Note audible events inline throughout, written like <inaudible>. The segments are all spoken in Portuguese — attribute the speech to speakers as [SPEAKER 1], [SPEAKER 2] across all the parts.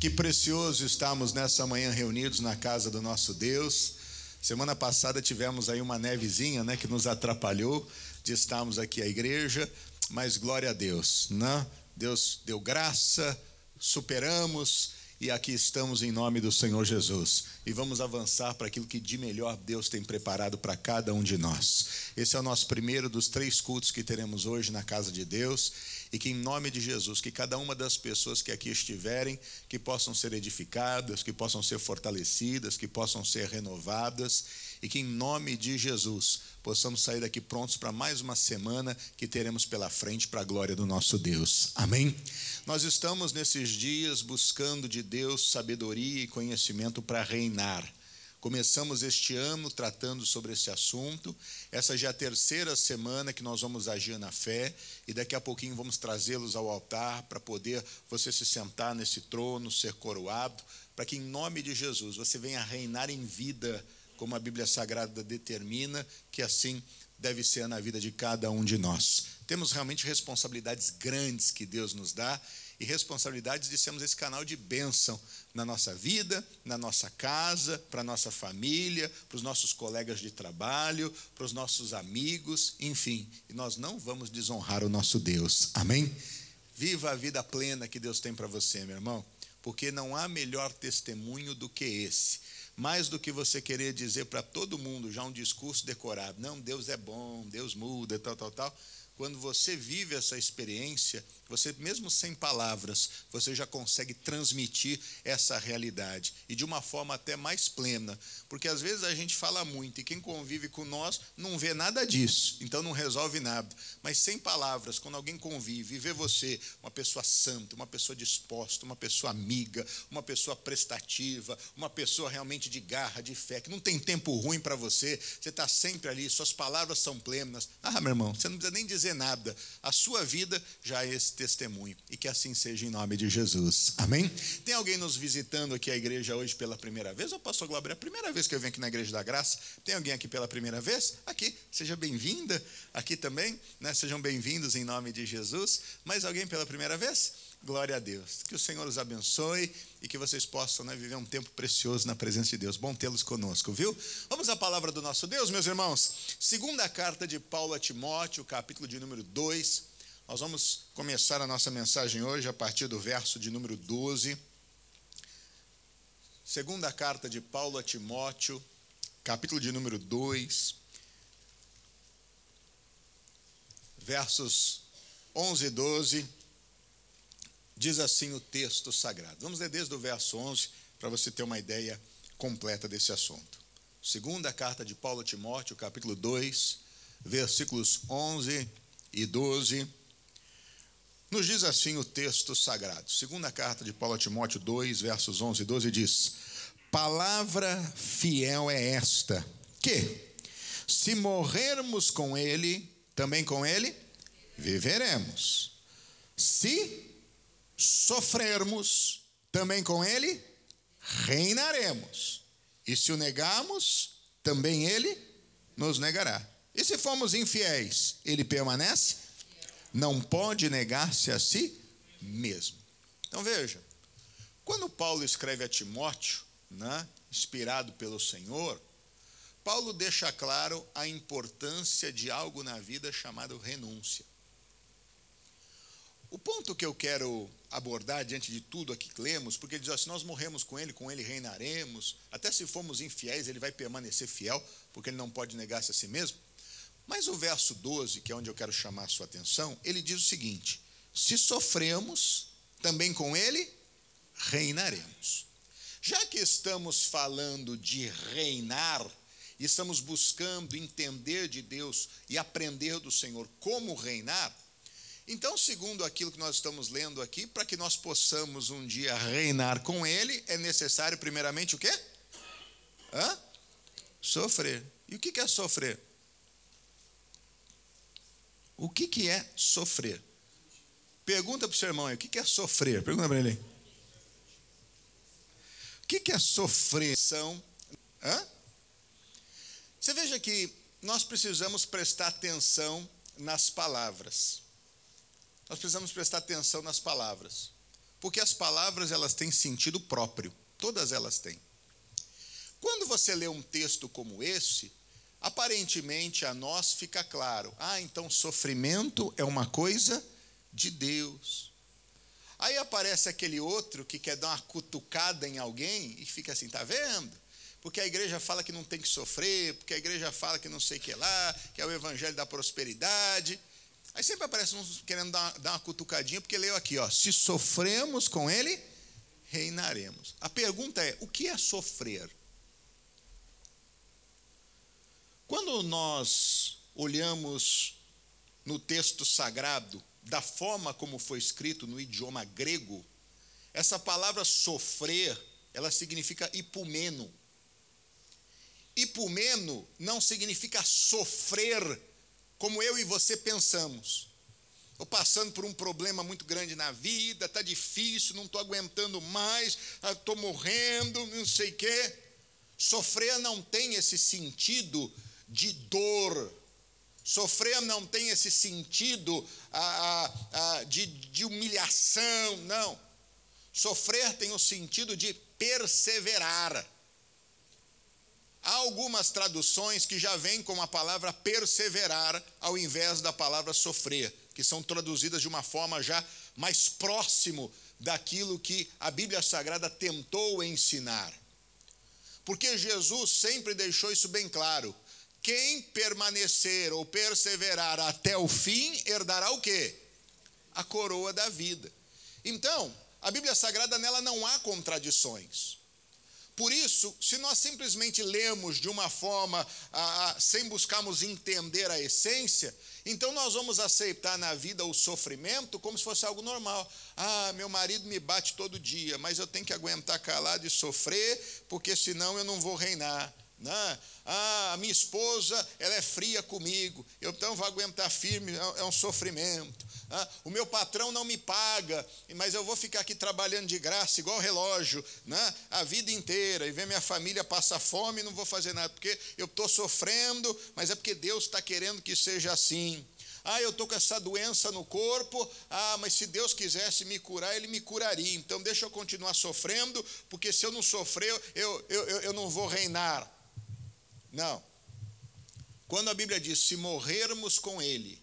[SPEAKER 1] Que precioso estamos nessa manhã reunidos na casa do nosso Deus. Semana passada tivemos aí uma nevezinha, né, que nos atrapalhou de estarmos aqui à igreja, mas glória a Deus, né? Deus deu graça, superamos e aqui estamos em nome do Senhor Jesus. E vamos avançar para aquilo que de melhor Deus tem preparado para cada um de nós. Esse é o nosso primeiro dos três cultos que teremos hoje na casa de Deus e que em nome de Jesus, que cada uma das pessoas que aqui estiverem, que possam ser edificadas, que possam ser fortalecidas, que possam ser renovadas e que em nome de Jesus possamos sair daqui prontos para mais uma semana que teremos pela frente para a glória do nosso Deus. Amém. Nós estamos nesses dias buscando de Deus sabedoria e conhecimento para reinar. Começamos este ano tratando sobre esse assunto. Essa já é a terceira semana que nós vamos agir na fé e daqui a pouquinho vamos trazê-los ao altar para poder você se sentar nesse trono, ser coroado, para que em nome de Jesus você venha reinar em vida, como a Bíblia Sagrada determina que assim deve ser na vida de cada um de nós. Temos realmente responsabilidades grandes que Deus nos dá e responsabilidades de sermos esse canal de bênção na nossa vida, na nossa casa, para a nossa família, para os nossos colegas de trabalho, para os nossos amigos, enfim. E nós não vamos desonrar o nosso Deus. Amém? Viva a vida plena que Deus tem para você, meu irmão, porque não há melhor testemunho do que esse. Mais do que você querer dizer para todo mundo já um discurso decorado, não, Deus é bom, Deus muda, tal, tal, tal. Quando você vive essa experiência, você, mesmo sem palavras, você já consegue transmitir essa realidade e de uma forma até mais plena, porque às vezes a gente fala muito e quem convive com nós não vê nada disso, então não resolve nada. Mas sem palavras, quando alguém convive e vê você, uma pessoa santa, uma pessoa disposta, uma pessoa amiga, uma pessoa prestativa, uma pessoa realmente de garra, de fé, que não tem tempo ruim para você, você está sempre ali, suas palavras são plenas. Ah, meu irmão, você não precisa nem dizer nada. A sua vida já é testemunho. E que assim seja em nome de Jesus. Amém? Tem alguém nos visitando aqui a igreja hoje pela primeira vez? Ou pastor Glauber, é a primeira vez que eu venho aqui na Igreja da Graça? Tem alguém aqui pela primeira vez? Aqui, seja bem-vinda. Aqui também, né? Sejam bem-vindos em nome de Jesus. Mais alguém pela primeira vez? Glória a Deus. Que o Senhor os abençoe e que vocês possam né, viver um tempo precioso na presença de Deus. Bom tê-los conosco, viu? Vamos à palavra do nosso Deus, meus irmãos. Segunda carta de Paulo a Timóteo, capítulo de número 2. Nós vamos começar a nossa mensagem hoje a partir do verso de número 12. Segunda carta de Paulo a Timóteo, capítulo de número 2. Versos 11 e 12 Diz assim o texto sagrado. Vamos ler desde o verso 11 para você ter uma ideia completa desse assunto. Segunda carta de Paulo a Timóteo, capítulo 2, versículos 11 e 12. Nos diz assim o texto sagrado. Segunda carta de Paulo a Timóteo 2, versos 11 e 12 diz: Palavra fiel é esta, que se morrermos com ele, também com ele viveremos. Se sofrermos, também com ele reinaremos. E se o negarmos, também ele nos negará. E se formos infiéis, ele permanece? Não pode negar-se a si mesmo. Então veja, quando Paulo escreve a Timóteo, né, inspirado pelo Senhor, Paulo deixa claro a importância de algo na vida chamado renúncia. O ponto que eu quero abordar diante de tudo aqui que lemos, porque ele diz: se nós morremos com ele, com ele reinaremos, até se formos infiéis, ele vai permanecer fiel, porque ele não pode negar-se a si mesmo. Mas o verso 12, que é onde eu quero chamar a sua atenção, ele diz o seguinte: se sofremos, também com ele reinaremos. Já que estamos falando de reinar, e estamos buscando entender de Deus e aprender do Senhor como reinar, então, segundo aquilo que nós estamos lendo aqui, para que nós possamos um dia reinar com Ele, é necessário, primeiramente, o quê? Hã? Sofrer. E o que é sofrer? O que é sofrer? Pergunta para o seu irmão aí, o que é sofrer? Pergunta para ele. O que é sofrer? São. Hã? Você veja que nós precisamos prestar atenção nas palavras nós precisamos prestar atenção nas palavras. Porque as palavras elas têm sentido próprio, todas elas têm. Quando você lê um texto como esse, aparentemente a nós fica claro: ah, então sofrimento é uma coisa de Deus. Aí aparece aquele outro que quer dar uma cutucada em alguém e fica assim, tá vendo? Porque a igreja fala que não tem que sofrer, porque a igreja fala que não sei o que lá, que é o evangelho da prosperidade. Aí sempre aparece uns querendo dar, dar uma cutucadinha, porque leu aqui, ó, se sofremos com ele, reinaremos. A pergunta é: o que é sofrer? Quando nós olhamos no texto sagrado, da forma como foi escrito no idioma grego, essa palavra sofrer, ela significa hipumeno. Hipumeno não significa sofrer como eu e você pensamos. Estou passando por um problema muito grande na vida, está difícil, não estou aguentando mais, estou morrendo, não sei o quê. Sofrer não tem esse sentido de dor. Sofrer não tem esse sentido ah, ah, de, de humilhação, não. Sofrer tem o sentido de perseverar. Há algumas traduções que já vêm com a palavra perseverar ao invés da palavra sofrer, que são traduzidas de uma forma já mais próximo daquilo que a Bíblia Sagrada tentou ensinar. Porque Jesus sempre deixou isso bem claro. Quem permanecer ou perseverar até o fim herdará o quê? A coroa da vida. Então, a Bíblia Sagrada nela não há contradições. Por isso, se nós simplesmente lemos de uma forma a, a, sem buscarmos entender a essência, então nós vamos aceitar na vida o sofrimento como se fosse algo normal. Ah, meu marido me bate todo dia, mas eu tenho que aguentar calado e sofrer, porque senão eu não vou reinar. Né? Ah, minha esposa, ela é fria comigo, eu então vou aguentar firme, é, é um sofrimento. Ah, o meu patrão não me paga, mas eu vou ficar aqui trabalhando de graça, igual relógio, né? a vida inteira, e ver minha família passar fome e não vou fazer nada, porque eu estou sofrendo, mas é porque Deus está querendo que seja assim. Ah, eu estou com essa doença no corpo. Ah, mas se Deus quisesse me curar, Ele me curaria. Então deixa eu continuar sofrendo, porque se eu não sofrer, eu, eu, eu, eu não vou reinar. Não. Quando a Bíblia diz se morrermos com Ele,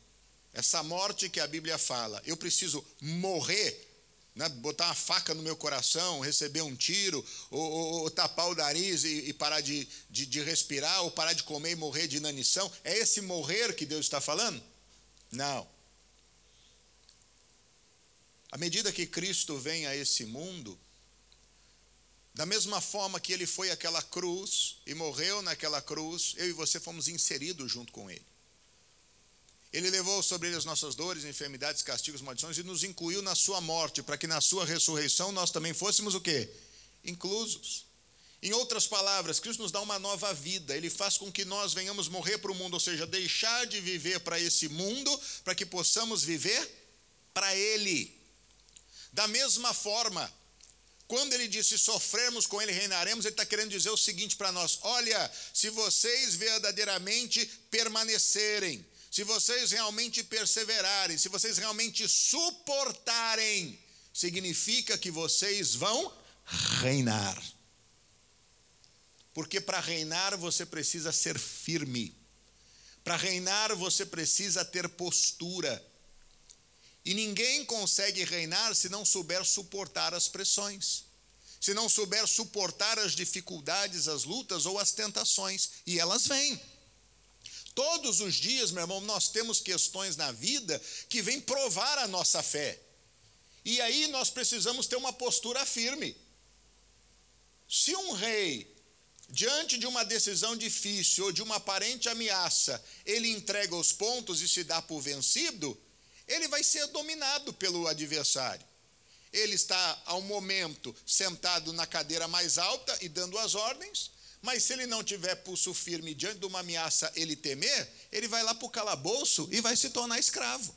[SPEAKER 1] essa morte que a Bíblia fala, eu preciso morrer, né, botar uma faca no meu coração, receber um tiro, ou, ou, ou tapar o nariz e, e parar de, de, de, respirar, ou parar de comer e morrer de inanição. É esse morrer que Deus está falando? Não. À medida que Cristo vem a esse mundo, da mesma forma que ele foi àquela cruz e morreu naquela cruz, eu e você fomos inseridos junto com ele. Ele levou sobre ele as nossas dores, enfermidades, castigos, maldições e nos incluiu na sua morte, para que na sua ressurreição nós também fôssemos o quê? Inclusos. Em outras palavras, Cristo nos dá uma nova vida, ele faz com que nós venhamos morrer para o mundo, ou seja, deixar de viver para esse mundo, para que possamos viver para ele. Da mesma forma, quando ele disse sofremos com ele, reinaremos, ele está querendo dizer o seguinte para nós: olha, se vocês verdadeiramente permanecerem, se vocês realmente perseverarem, se vocês realmente suportarem, significa que vocês vão reinar. Porque para reinar você precisa ser firme. Para reinar você precisa ter postura. E ninguém consegue reinar se não souber suportar as pressões, se não souber suportar as dificuldades, as lutas ou as tentações, e elas vêm. Todos os dias, meu irmão, nós temos questões na vida que vêm provar a nossa fé. E aí nós precisamos ter uma postura firme. Se um rei, diante de uma decisão difícil ou de uma aparente ameaça, ele entrega os pontos e se dá por vencido, ele vai ser dominado pelo adversário. Ele está, ao momento, sentado na cadeira mais alta e dando as ordens, mas se ele não tiver pulso firme diante de uma ameaça, ele temer, ele vai lá para o calabouço e vai se tornar escravo.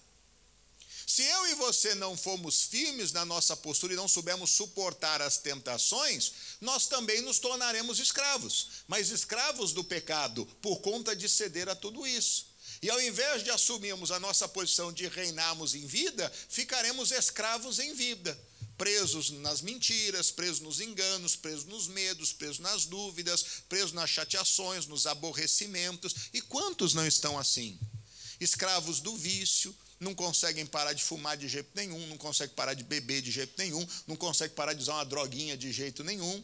[SPEAKER 1] Se eu e você não formos firmes na nossa postura e não soubermos suportar as tentações, nós também nos tornaremos escravos, mas escravos do pecado, por conta de ceder a tudo isso. E ao invés de assumirmos a nossa posição de reinarmos em vida, ficaremos escravos em vida. presos nas mentiras, presos nos enganos, presos nos medos, presos nas dúvidas, presos nas chateações, nos aborrecimentos. E quantos não estão assim? Escravos do vício, não conseguem parar de fumar de jeito nenhum, não conseguem parar de beber de jeito nenhum, não conseguem parar de usar uma droguinha de jeito nenhum.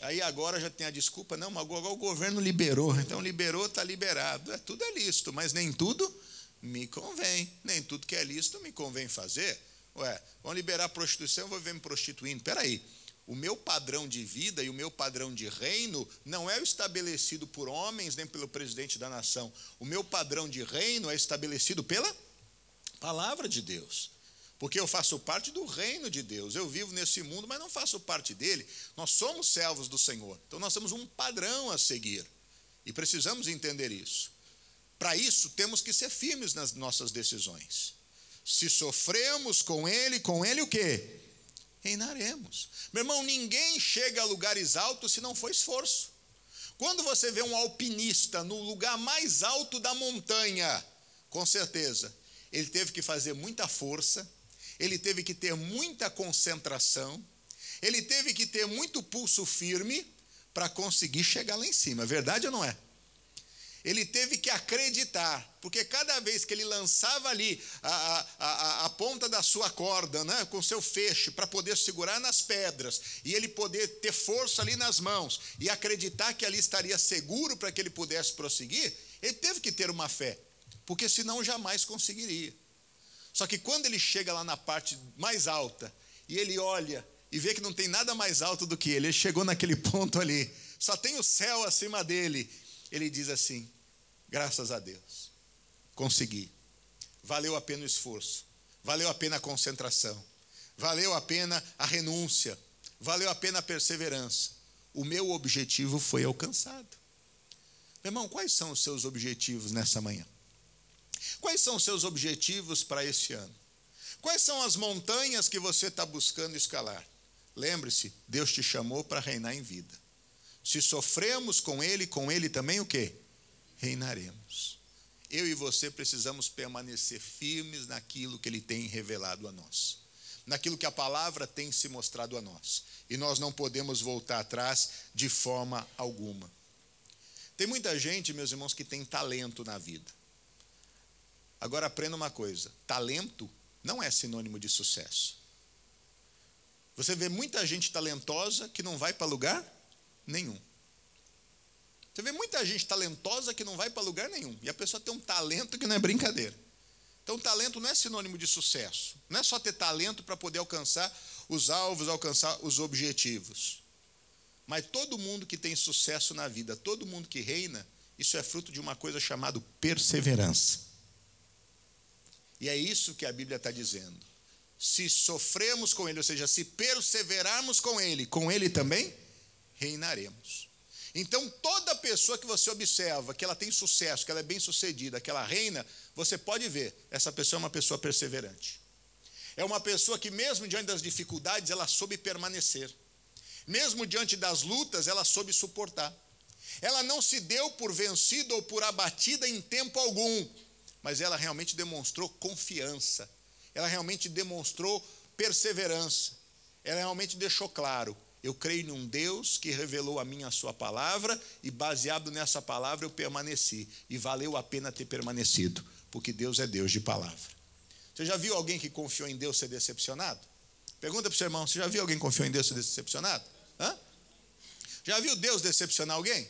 [SPEAKER 1] Aí agora já tem a desculpa, não, mas agora o governo liberou, então liberou, está liberado. É, tudo é lícito, mas nem tudo me convém, nem tudo que é lícito me convém fazer. Ué, vão liberar a prostituição, vou ver me prostituindo. Peraí, o meu padrão de vida e o meu padrão de reino não é o estabelecido por homens nem pelo presidente da nação. O meu padrão de reino é estabelecido pela palavra de Deus. Porque eu faço parte do reino de Deus. Eu vivo nesse mundo, mas não faço parte dele. Nós somos servos do Senhor. Então nós temos um padrão a seguir. E precisamos entender isso. Para isso, temos que ser firmes nas nossas decisões. Se sofremos com ele, com ele o quê? Reinaremos. Meu irmão, ninguém chega a lugares altos se não for esforço. Quando você vê um alpinista no lugar mais alto da montanha, com certeza, ele teve que fazer muita força, ele teve que ter muita concentração, ele teve que ter muito pulso firme para conseguir chegar lá em cima. Verdade ou não é? Ele teve que acreditar, porque cada vez que ele lançava ali a, a, a ponta da sua corda, né, com seu feixe, para poder segurar nas pedras, e ele poder ter força ali nas mãos, e acreditar que ali estaria seguro para que ele pudesse prosseguir, ele teve que ter uma fé, porque senão jamais conseguiria. Só que quando ele chega lá na parte mais alta e ele olha e vê que não tem nada mais alto do que ele, ele chegou naquele <laughs> ponto ali, só tem o céu acima dele. Ele diz assim: graças a Deus, consegui. Valeu a pena o esforço, valeu a pena a concentração, valeu a pena a renúncia, valeu a pena a perseverança. O meu objetivo foi alcançado. Meu irmão, quais são os seus objetivos nessa manhã? Quais são os seus objetivos para esse ano? Quais são as montanhas que você está buscando escalar? Lembre-se, Deus te chamou para reinar em vida. Se sofremos com Ele, com Ele também o quê? Reinaremos. Eu e você precisamos permanecer firmes naquilo que Ele tem revelado a nós, naquilo que a palavra tem se mostrado a nós. E nós não podemos voltar atrás de forma alguma. Tem muita gente, meus irmãos, que tem talento na vida. Agora aprenda uma coisa: talento não é sinônimo de sucesso. Você vê muita gente talentosa que não vai para lugar nenhum. Você vê muita gente talentosa que não vai para lugar nenhum. E a pessoa tem um talento que não é brincadeira. Então, talento não é sinônimo de sucesso. Não é só ter talento para poder alcançar os alvos, alcançar os objetivos. Mas todo mundo que tem sucesso na vida, todo mundo que reina, isso é fruto de uma coisa chamada perseverança. E é isso que a Bíblia está dizendo. Se sofremos com Ele, ou seja, se perseverarmos com Ele, com Ele também reinaremos. Então, toda pessoa que você observa que ela tem sucesso, que ela é bem sucedida, que ela reina, você pode ver, essa pessoa é uma pessoa perseverante. É uma pessoa que, mesmo diante das dificuldades, ela soube permanecer. Mesmo diante das lutas, ela soube suportar. Ela não se deu por vencida ou por abatida em tempo algum mas ela realmente demonstrou confiança, ela realmente demonstrou perseverança, ela realmente deixou claro: eu creio num Deus que revelou a mim a sua palavra, e baseado nessa palavra eu permaneci, e valeu a pena ter permanecido, porque Deus é Deus de palavra. Você já viu alguém que confiou em Deus ser decepcionado? Pergunta para o seu irmão: você já viu alguém que confiou em Deus ser decepcionado? Hã? Já viu Deus decepcionar alguém?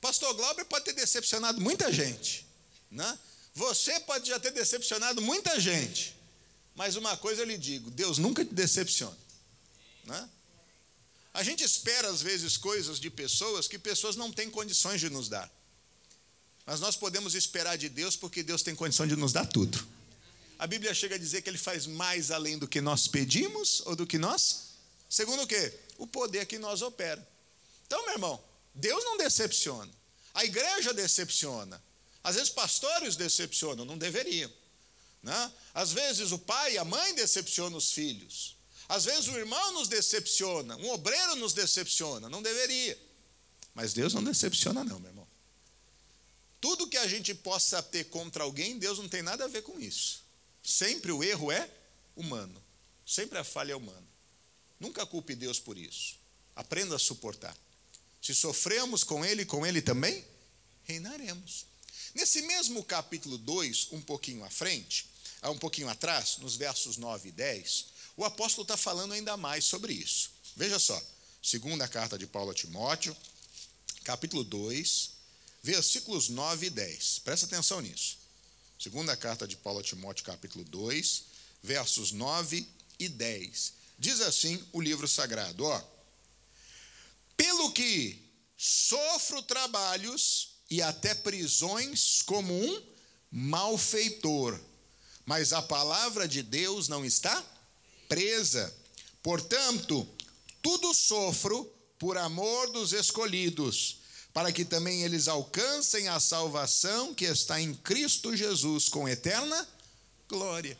[SPEAKER 1] Pastor Glauber pode ter decepcionado muita gente, né? Você pode já ter decepcionado muita gente, mas uma coisa eu lhe digo: Deus nunca te decepciona. Né? A gente espera, às vezes, coisas de pessoas que pessoas não têm condições de nos dar. Mas nós podemos esperar de Deus porque Deus tem condição de nos dar tudo. A Bíblia chega a dizer que Ele faz mais além do que nós pedimos ou do que nós? Segundo o quê? O poder que nós opera. Então, meu irmão, Deus não decepciona. A igreja decepciona. Às vezes pastores decepcionam, não deveriam. Né? Às vezes o pai e a mãe decepcionam os filhos. Às vezes o irmão nos decepciona, um obreiro nos decepciona, não deveria. Mas Deus não decepciona, não, meu irmão. Tudo que a gente possa ter contra alguém, Deus não tem nada a ver com isso. Sempre o erro é humano. Sempre a falha é humana. Nunca culpe Deus por isso. Aprenda a suportar. Se sofremos com Ele, com Ele também reinaremos. Nesse mesmo capítulo 2, um pouquinho à frente, um pouquinho atrás, nos versos 9 e 10, o apóstolo está falando ainda mais sobre isso. Veja só, segunda carta de Paulo a Timóteo, capítulo 2, versículos 9 e 10. Presta atenção nisso. Segunda carta de Paulo a Timóteo, capítulo 2, versos 9 e 10. Diz assim o livro sagrado, ó: Pelo que sofro trabalhos e até prisões como um malfeitor, mas a palavra de Deus não está presa. Portanto, tudo sofro por amor dos escolhidos, para que também eles alcancem a salvação que está em Cristo Jesus com eterna glória.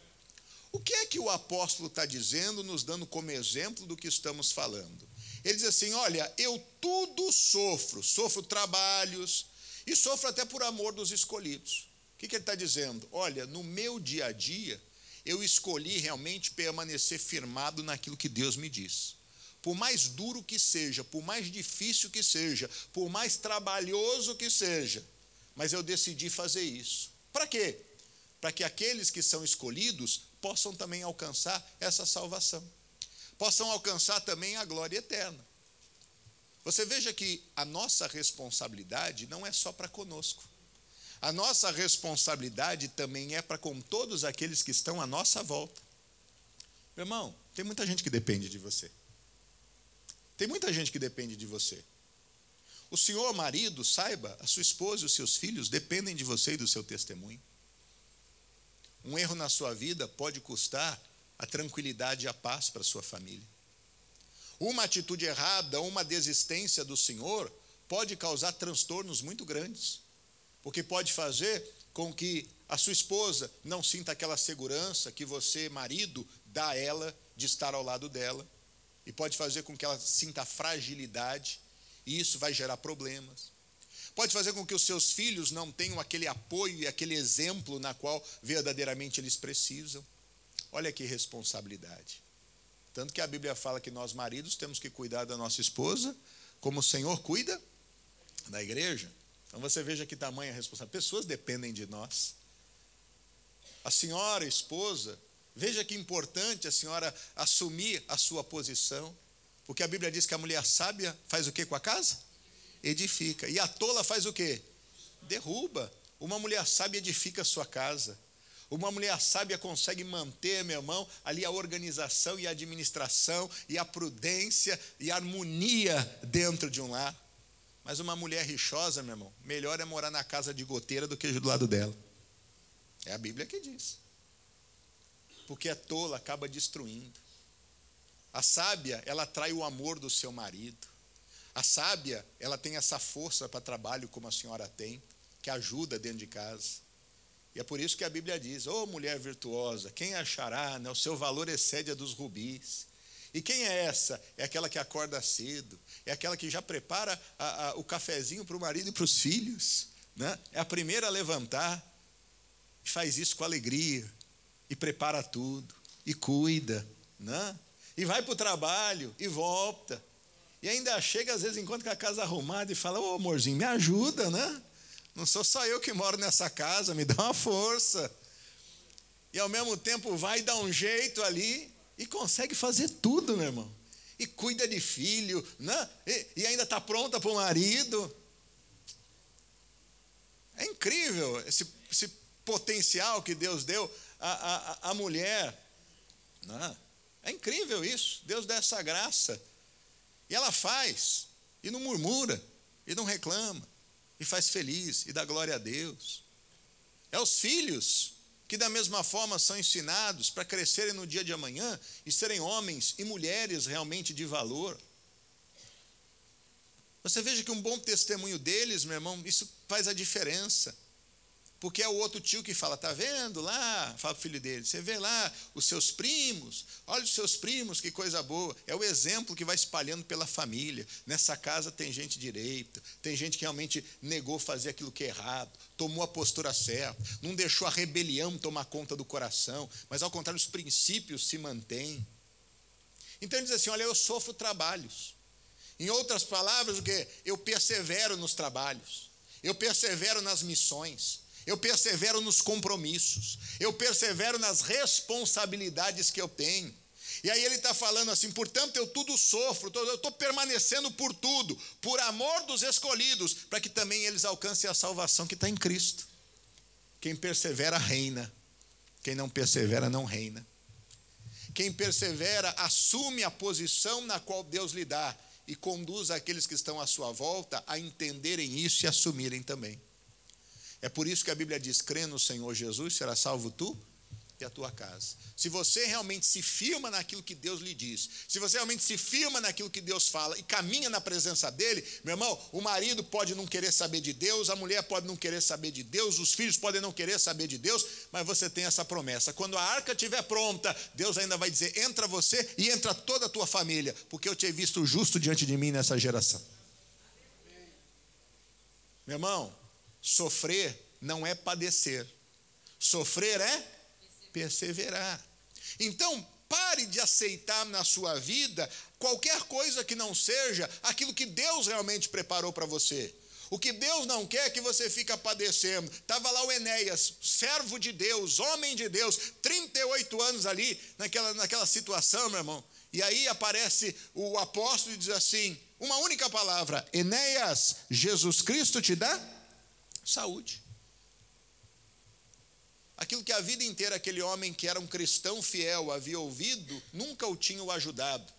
[SPEAKER 1] O que é que o apóstolo está dizendo, nos dando como exemplo do que estamos falando? Ele diz assim: Olha, eu tudo sofro, sofro trabalhos e sofro até por amor dos escolhidos. O que, que ele está dizendo? Olha, no meu dia a dia, eu escolhi realmente permanecer firmado naquilo que Deus me diz. Por mais duro que seja, por mais difícil que seja, por mais trabalhoso que seja, mas eu decidi fazer isso. Para quê? Para que aqueles que são escolhidos possam também alcançar essa salvação, possam alcançar também a glória eterna. Você veja que a nossa responsabilidade não é só para conosco. A nossa responsabilidade também é para com todos aqueles que estão à nossa volta. Meu irmão, tem muita gente que depende de você. Tem muita gente que depende de você. O senhor marido, saiba, a sua esposa e os seus filhos dependem de você e do seu testemunho. Um erro na sua vida pode custar a tranquilidade e a paz para a sua família. Uma atitude errada, uma desistência do Senhor, pode causar transtornos muito grandes, porque pode fazer com que a sua esposa não sinta aquela segurança que você, marido, dá a ela de estar ao lado dela, e pode fazer com que ela sinta fragilidade, e isso vai gerar problemas pode fazer com que os seus filhos não tenham aquele apoio e aquele exemplo na qual verdadeiramente eles precisam. Olha que responsabilidade. Tanto que a Bíblia fala que nós, maridos, temos que cuidar da nossa esposa, como o Senhor cuida da igreja. Então você veja que tamanha responsabilidade. Pessoas dependem de nós. A senhora, esposa, veja que importante a senhora assumir a sua posição, porque a Bíblia diz que a mulher sábia faz o que com a casa? edifica. E a tola faz o quê? Derruba. Uma mulher sábia edifica a sua casa. Uma mulher sábia consegue manter, meu irmão, ali a organização e a administração e a prudência e a harmonia dentro de um lar. Mas uma mulher rixosa, meu irmão, melhor é morar na casa de goteira do que do lado dela. É a Bíblia que diz. Porque a tola acaba destruindo. A sábia, ela atrai o amor do seu marido. A sábia, ela tem essa força para trabalho como a senhora tem, que ajuda dentro de casa. E é por isso que a Bíblia diz: Ô oh, mulher virtuosa, quem achará? Né? O seu valor excede a dos rubis. E quem é essa? É aquela que acorda cedo, é aquela que já prepara a, a, o cafezinho para o marido e para os filhos. Né? É a primeira a levantar, faz isso com alegria, e prepara tudo, e cuida, né? e vai para o trabalho, e volta. E ainda chega, às vezes, enquanto com a casa arrumada e fala: Ô amorzinho, me ajuda, né? Não sou só eu que moro nessa casa, me <laughs> dá uma força. E ao mesmo tempo vai dar um jeito ali e consegue fazer tudo, meu irmão. E cuida de filho, né? e, e ainda está pronta para o marido. É incrível esse, esse, potencial que Deus deu à, à, à mulher. Né? É incrível isso. Deus dá essa graça. E ela faz, e não murmura, e não reclama, e faz feliz, e dá glória a Deus. É os filhos que, da mesma forma, são ensinados para crescerem no dia de amanhã e serem homens e mulheres realmente de valor. Você veja que um bom testemunho deles, meu irmão, isso faz a diferença. Porque é o outro tio que fala, tá vendo lá? Fala para o filho dele, você vê lá os seus primos, olha os seus primos, que coisa boa. É o exemplo que vai espalhando pela família. Nessa casa tem gente direita, tem gente que realmente negou fazer aquilo que é errado, tomou a postura certa, não deixou a rebelião tomar conta do coração, mas ao contrário, os princípios se mantêm. Então ele diz assim: Olha, eu sofro trabalhos. Em outras palavras, o que? Eu persevero nos trabalhos, eu persevero nas missões, eu persevero nos compromissos, eu persevero nas responsabilidades que eu tenho. E aí ele está falando assim: portanto, eu tudo sofro, eu estou permanecendo por tudo, por amor dos escolhidos, para que também eles alcancem a salvação que está em Cristo. Quem persevera, reina, quem não persevera, não reina. Quem persevera, assume a posição na qual Deus lhe dá e conduz aqueles que estão à sua volta a entenderem isso e assumirem também. É por isso que a Bíblia diz: crê no Senhor Jesus, será salvo tu e a tua casa. Se você realmente se firma naquilo que Deus lhe diz, se você realmente se firma naquilo que Deus fala e caminha na presença dele, meu irmão, o marido pode não querer saber de Deus, a mulher pode não querer saber de Deus, os filhos podem não querer saber de Deus, mas você tem essa promessa. Quando a arca estiver pronta, Deus ainda vai dizer: entra você e entra toda a tua família, porque eu te visto justo diante de mim nessa geração. Meu irmão, sofrer não é padecer, sofrer é perseverar. Então, pare de aceitar na sua vida qualquer coisa que não seja aquilo que Deus realmente preparou para você. O que Deus não quer é que você fique padecendo. Estava lá o Enéas, servo de Deus, homem de Deus, 38 anos ali, naquela, naquela situação, meu irmão. E aí aparece o apóstolo e diz assim: uma única palavra, Enéas, Jesus Cristo te dá saúde. Aquilo que a vida inteira aquele homem que era um cristão fiel havia ouvido, nunca o tinha ajudado.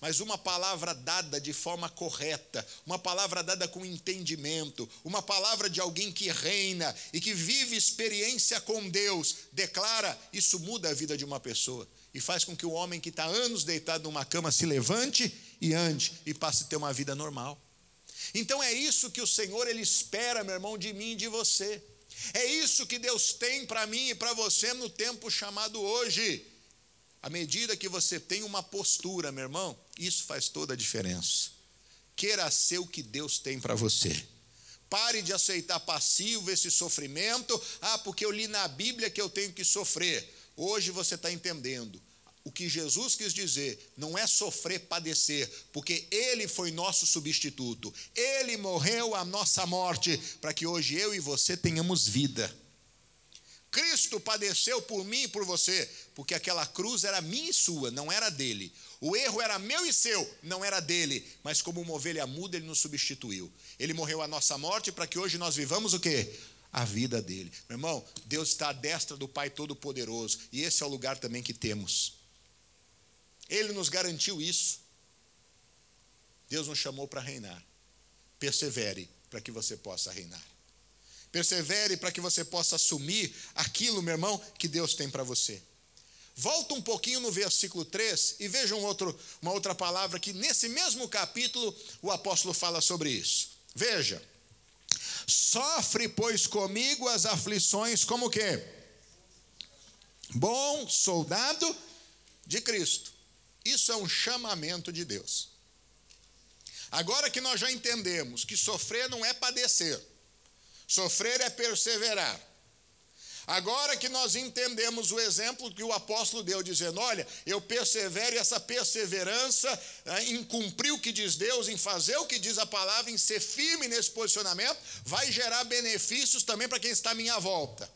[SPEAKER 1] Mas uma palavra dada de forma correta, uma palavra dada com entendimento, uma palavra de alguém que reina e que vive experiência com Deus, declara, isso muda a vida de uma pessoa e faz com que o homem que está anos deitado numa cama se levante e ande e passe a ter uma vida normal. Então é isso que o Senhor ele espera, meu irmão, de mim e de você. É isso que Deus tem para mim e para você no tempo chamado hoje. À medida que você tem uma postura, meu irmão, isso faz toda a diferença. Queira ser o que Deus tem para você. Pare de aceitar passivo esse sofrimento. Ah, porque eu li na Bíblia que eu tenho que sofrer. Hoje você está entendendo o que Jesus quis dizer não é sofrer, padecer, porque Ele foi nosso substituto, Ele morreu a nossa morte, para que hoje eu e você tenhamos vida. Cristo padeceu por mim e por você, porque aquela cruz era minha e sua, não era dele. O erro era meu e seu, não era dele, mas como uma ovelha muda, ele nos substituiu. Ele morreu a nossa morte para que hoje nós vivamos o quê? A vida dele. Meu irmão, Deus está à destra do Pai Todo-Poderoso, e esse é o lugar também que temos. Ele nos garantiu isso. Deus nos chamou para reinar. Persevere para que você possa reinar. Persevere para que você possa assumir aquilo, meu irmão, que Deus tem para você. Volta um pouquinho no versículo 3 e veja um outro, uma outra palavra que nesse mesmo capítulo o apóstolo fala sobre isso. Veja. Sofre, pois, comigo as aflições, como que? Bom soldado de Cristo. Isso é um chamamento de Deus. Agora que nós já entendemos que sofrer não é padecer, sofrer é perseverar. Agora que nós entendemos o exemplo que o apóstolo deu, dizendo: Olha, eu persevero e essa perseverança né, em cumprir o que diz Deus, em fazer o que diz a palavra, em ser firme nesse posicionamento, vai gerar benefícios também para quem está à minha volta.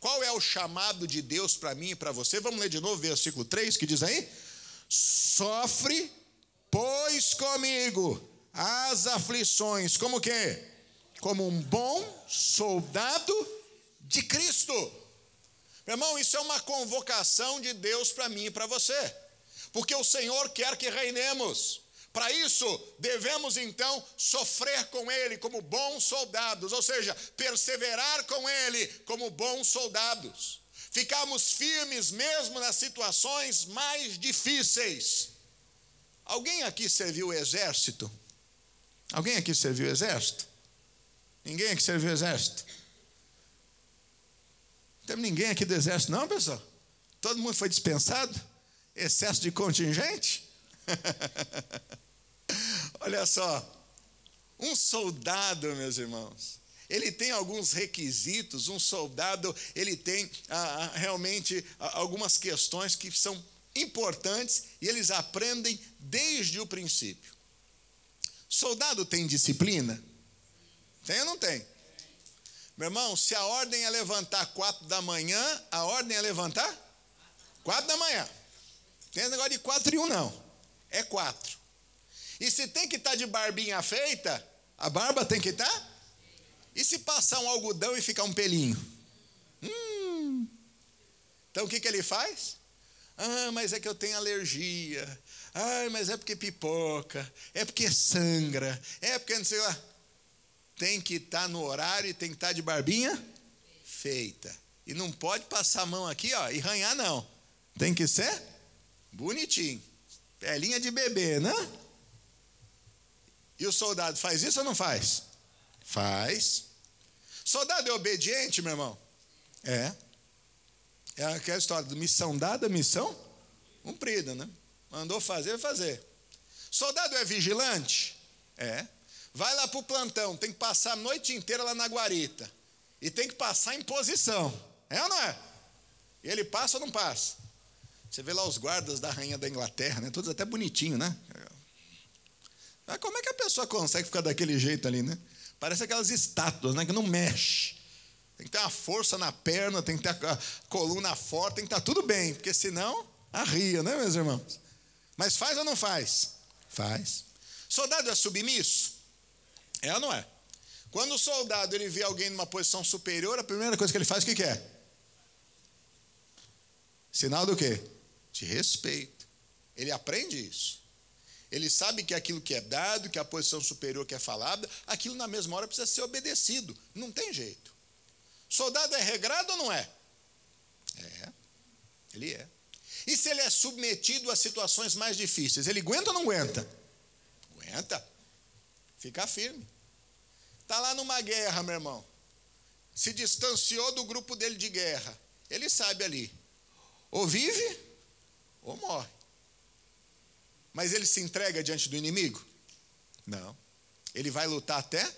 [SPEAKER 1] Qual é o chamado de Deus para mim e para você? Vamos ler de novo o versículo 3 que diz aí: Sofre, pois comigo as aflições, como que? Como um bom soldado de Cristo. Meu irmão, isso é uma convocação de Deus para mim e para você, porque o Senhor quer que reinemos. Para isso, devemos então sofrer com Ele como bons soldados, ou seja, perseverar com Ele como bons soldados ficarmos firmes mesmo nas situações mais difíceis. Alguém aqui serviu o exército? Alguém aqui serviu o exército? Ninguém aqui serviu o exército? Não temos ninguém aqui do exército, não, pessoal? Todo mundo foi dispensado? Excesso de contingente? <laughs> Olha só, um soldado, meus irmãos, ele tem alguns requisitos, um soldado, ele tem ah, ah realmente ah, algumas questões que são importantes e eles aprendem desde o princípio. Soldado tem disciplina? Tem ou não tem? Meu irmão, se a ordem é levantar quatro da manhã, a ordem é levantar quatro da manhã. Tem negócio de quatro e um, não. É quatro. E se tem que estar tá de barbinha feita, a barba tem que estar? E se passar um algodão e ficar um pelinho? Hum. Então o que, que ele faz? Ah, mas é que eu tenho alergia. Ah, mas é porque pipoca. É porque sangra. É porque não sei lá. Tem que estar tá no horário e tem que estar tá de barbinha feita. E não pode passar a mão aqui, ó, e ranhar, não. Tem que ser bonitinho. Pelinha de bebê, né? E o soldado faz isso ou não faz? Faz. Soldado é obediente, meu irmão? É. É aquela história de missão dada, missão cumprida, né? Mandou fazer, fazer. Soldado é vigilante? É. Vai lá para o plantão, tem que passar a noite inteira lá na guarita. E tem que passar em posição. É ou não é? E ele passa ou não passa? Você vê lá os guardas da rainha da Inglaterra, né? Todos até bonitinhos, né? Mas como é que a pessoa consegue ficar daquele jeito ali, né? Parece aquelas estátuas, né? Que não mexe. Tem que ter uma força na perna, tem que ter a coluna forte, tem que estar tudo bem, porque senão arria, né, meus irmãos? Mas faz ou não faz? Faz. Soldado é submisso? É ou não é? Quando o soldado ele vê alguém numa posição superior, a primeira coisa que ele faz, o que, que é? Sinal do quê? De respeito. Ele aprende isso. Ele sabe que aquilo que é dado, que a posição superior que é falada, aquilo na mesma hora precisa ser obedecido. Não tem jeito. Soldado é regrado ou não é? É, ele é. E se ele é submetido a situações mais difíceis, ele aguenta ou não aguenta? Aguenta. Fica firme. Está lá numa guerra, meu irmão. Se distanciou do grupo dele de guerra. Ele sabe ali. Ou vive ou morre. Mas ele se entrega diante do inimigo? Não. Ele vai lutar até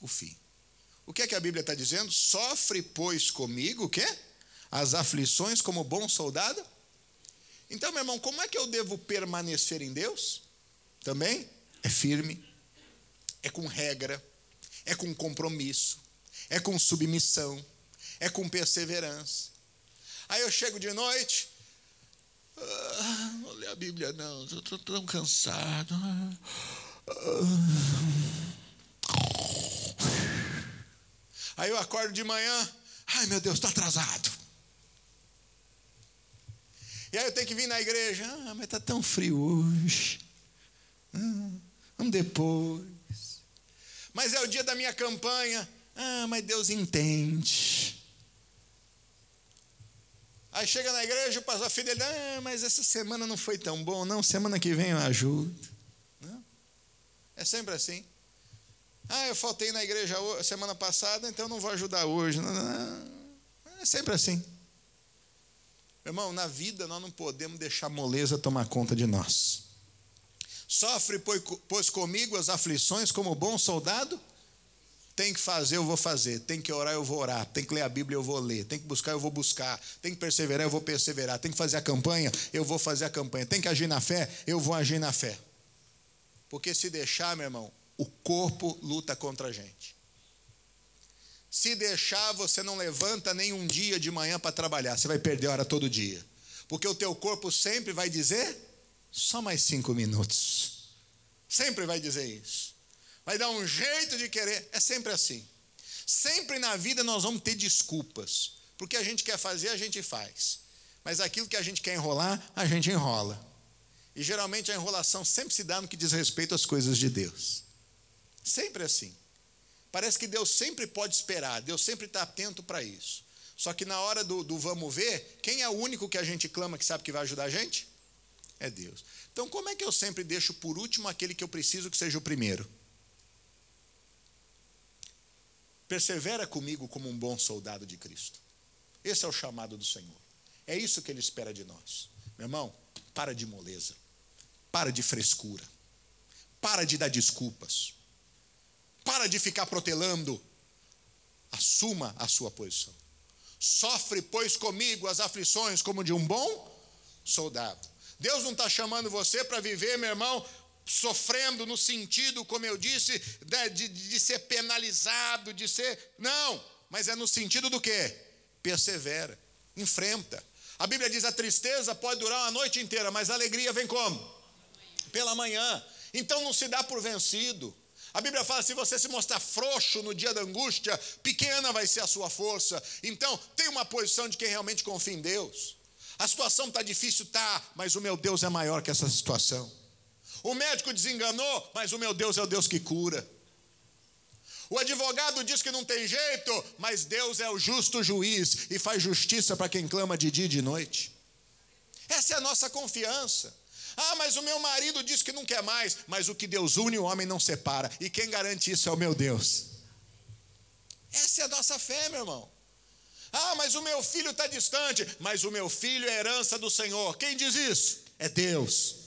[SPEAKER 1] o fim. O que é que a Bíblia está dizendo? Sofre, pois, comigo o quê? As aflições como bom soldado? Então, meu irmão, como é que eu devo permanecer em Deus? Também é firme, é com regra, é com compromisso, é com submissão, é com perseverança. Aí eu chego de noite, ah, não ler a Bíblia não, estou tão cansado. Aí eu acordo de manhã, ai meu Deus, está atrasado. E aí eu tenho que vir na igreja, ah, mas está tão frio hoje. Ah, vamos depois. Mas é o dia da minha campanha. Ah, mas Deus entende. Aí chega na igreja, o pastor filho dele, ah, mas essa semana não foi tão bom, não, semana que vem eu ajudo. Não? É sempre assim. Ah, eu faltei na igreja semana passada, então não vou ajudar hoje. Não, não, é sempre assim. Irmão, na vida nós não podemos deixar moleza tomar conta de nós. Sofre, pois comigo as aflições como bom soldado tem que fazer, eu vou fazer. Tem que orar, eu vou orar. Tem que ler a Bíblia, eu vou ler. Tem que buscar, eu vou buscar. Tem que perseverar, eu vou perseverar. Tem que fazer a campanha, eu vou fazer a campanha. Tem que agir na fé, eu vou agir na fé. Porque se deixar, meu irmão, o corpo luta contra a gente. Se deixar, você não levanta nem um dia de manhã para trabalhar. Você vai perder hora todo dia. Porque o teu corpo sempre vai dizer, só mais cinco minutos. Sempre vai dizer isso vai dar um jeito de querer. É sempre assim. Sempre na vida nós vamos ter desculpas. Porque a gente quer fazer, a gente faz. Mas aquilo que a gente quer enrolar, a gente enrola. E geralmente a enrolação sempre se dá no que diz respeito às coisas de Deus. Sempre assim. Parece que Deus sempre pode esperar, Deus sempre está atento para isso. Só que na hora do, do vamos ver, quem é o único que a gente clama que sabe que vai ajudar a gente? É Deus. Então, como é que eu sempre deixo por último aquele que eu preciso que seja o primeiro? Persevera comigo como um bom soldado de Cristo. Esse é o chamado do Senhor. É isso que ele espera de nós. Meu irmão, para de moleza. Para de frescura. Para de dar desculpas. Para de ficar protelando. Assuma a sua posição. Sofre, pois, comigo as aflições como de um bom soldado. Deus não está chamando você para viver, meu irmão, sofrendo no sentido, como eu disse, de, de, de, ser penalizado, de ser. Não, mas é no sentido do quê? Persevera, enfrenta. A Bíblia diz: a tristeza pode durar uma noite inteira, mas a alegria vem como? Pela manhã. Então não se dá por vencido. A Bíblia fala: se você se mostrar frouxo no dia da angústia, pequena vai ser a sua força. Então, tem uma posição de quem realmente confia em Deus. A situação está difícil, tá, mas o meu Deus é maior que essa situação. O médico desenganou, mas o meu Deus é o Deus que cura. O advogado diz que não tem jeito, mas Deus é o justo juiz e faz justiça para quem clama de dia e de noite. Essa é a nossa confiança. Ah, mas o meu marido diz que não quer mais, mas o que Deus une, o homem não separa. E quem garante isso é o meu Deus. Essa é a nossa fé, meu irmão. Ah, mas o meu filho está distante, mas o meu filho é herança do Senhor. Quem diz isso? É Deus.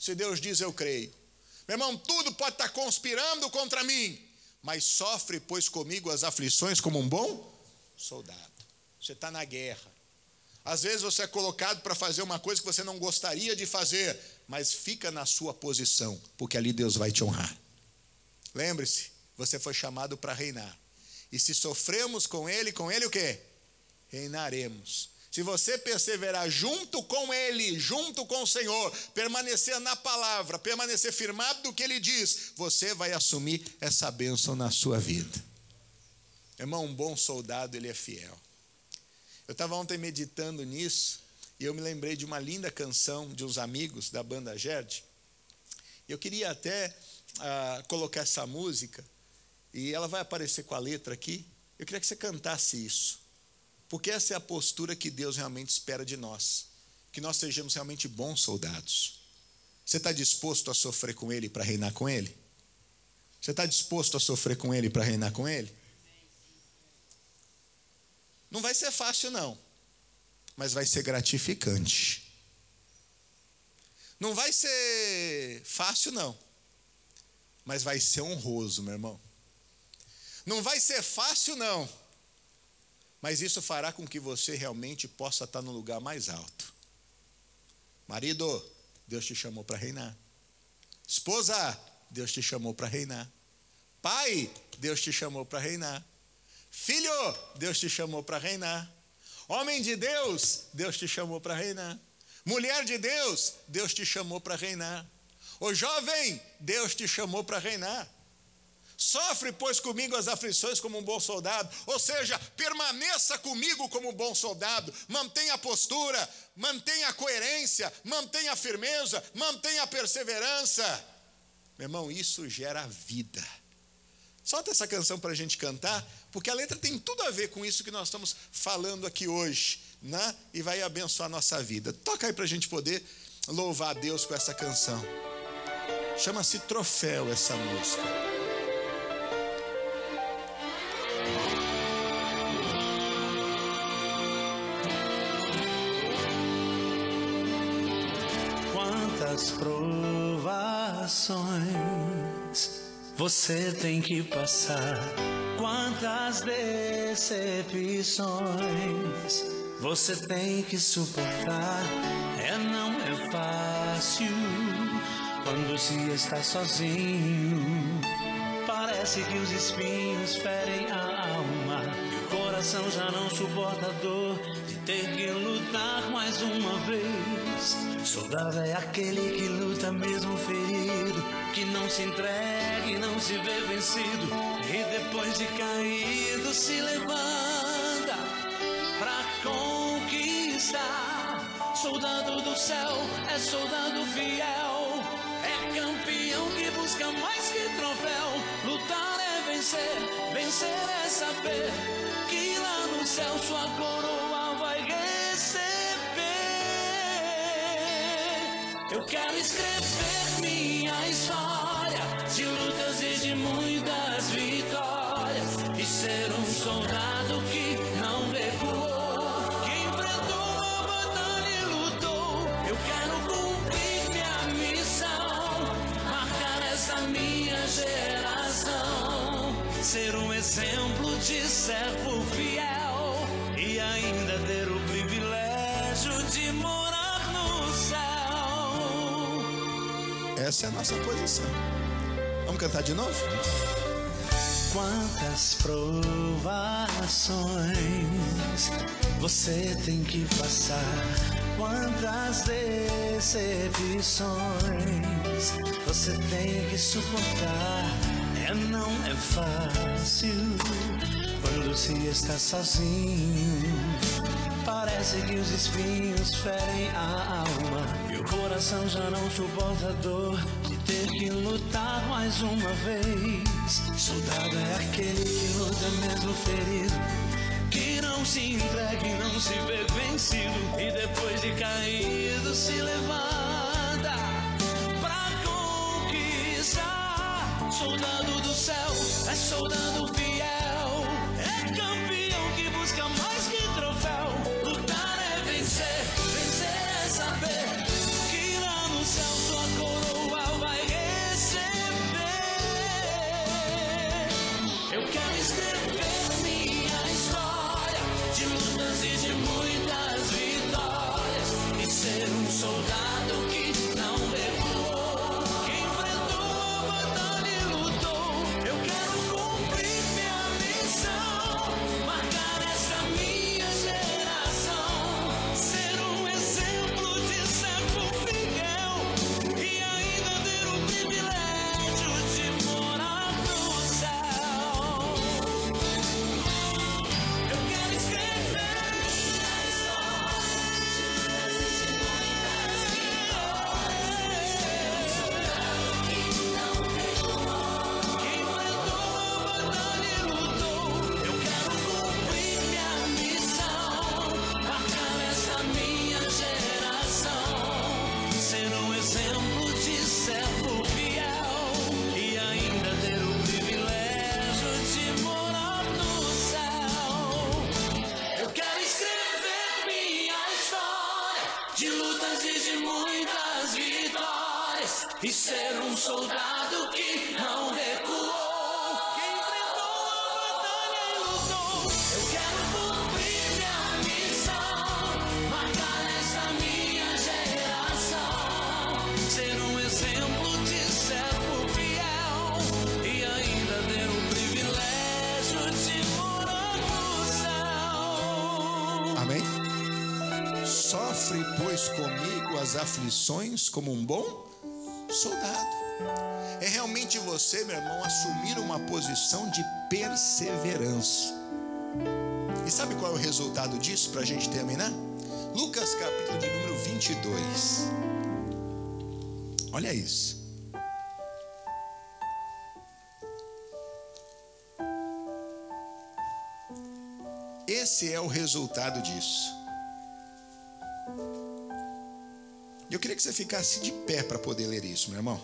[SPEAKER 1] Se Deus diz, eu creio. Meu irmão, tudo pode estar conspirando contra mim, mas sofre, pois, comigo as aflições como um bom soldado. Você está na guerra. Às vezes você é colocado para fazer uma coisa que você não gostaria de fazer, mas fica na sua posição, porque ali Deus vai te honrar. Lembre-se, você foi chamado para reinar. E se sofremos com Ele, com Ele o quê? Reinaremos. Se você perseverar junto com Ele, junto com o Senhor, permanecer na palavra, permanecer firmado do que Ele diz, você vai assumir essa bênção na sua vida. Irmão, um bom soldado, ele é fiel. Eu estava ontem meditando nisso e eu me lembrei de uma linda canção de uns amigos da banda Gerd. Eu queria até ah, colocar essa música e ela vai aparecer com a letra aqui. Eu queria que você cantasse isso. Porque essa é a postura que Deus realmente espera de nós. Que nós sejamos realmente bons soldados. Você está disposto a sofrer com Ele para reinar com Ele? Você está disposto a sofrer com Ele para reinar com Ele? Não vai ser fácil, não. Mas vai ser gratificante. Não vai ser fácil, não. Mas vai ser honroso, meu irmão. Não vai ser fácil, não. Mas isso fará com que você realmente possa estar no lugar mais alto. Marido, Deus te chamou para reinar. Esposa, Deus te chamou para reinar. Pai, Deus te chamou para reinar. Filho, Deus te chamou para reinar. Homem de Deus, Deus te chamou para reinar. Mulher de Deus, Deus te chamou para reinar. O jovem, Deus te chamou para reinar. Sofre, pois, comigo as aflições como um bom soldado. Ou seja, permaneça comigo como um bom soldado. Mantenha a postura, mantenha a coerência, mantenha a firmeza, mantenha a perseverança. Meu irmão, isso gera vida. Solta essa canção para a gente cantar, porque a letra tem tudo a ver com isso que nós estamos falando aqui hoje, né? E vai abençoar a nossa vida. Toca aí para a gente poder louvar a Deus com essa canção. Chama-se Troféu essa música.
[SPEAKER 2] Quantas provações você tem que passar? Quantas decepções você tem que suportar? É, não é fácil quando se está sozinho. Parece que os espinhos ferem a coração já não suporta a dor de ter que lutar mais uma vez. Soldado é aquele que luta mesmo ferido, que não se entrega e não se vê vencido, e depois de caído se levanta pra conquistar. Soldado do céu é soldado fiel, é campeão que busca mais que troféu. Lutar é vencer, vencer é saber que lá no céu sua coroa vai Eu quero escrever minha história de lutas e de muitas vitórias e ser um soldado que ser um exemplo de servo fiel e ainda ter o privilégio de morar no céu.
[SPEAKER 1] Essa é a nossa posição. Vamos cantar de novo?
[SPEAKER 2] Quantas provações você tem que passar? Quantas decepções você tem que suportar? Fácil quando se está sozinho. Parece que os espinhos ferem a alma e o coração já não suporta a dor de ter que lutar mais uma vez. Soldado é aquele que luta mesmo ferido, que não se entrega e não se vê vencido e depois de caído se levanta Soldado do céu é soldado fiel,
[SPEAKER 1] Sofre, pois, comigo as aflições como um bom soldado. É realmente você, meu irmão, assumir uma posição de perseverança. E sabe qual é o resultado disso para a gente terminar? Lucas capítulo de número 22. Olha isso. Esse é o resultado disso. Eu queria que você ficasse de pé para poder ler isso, meu irmão.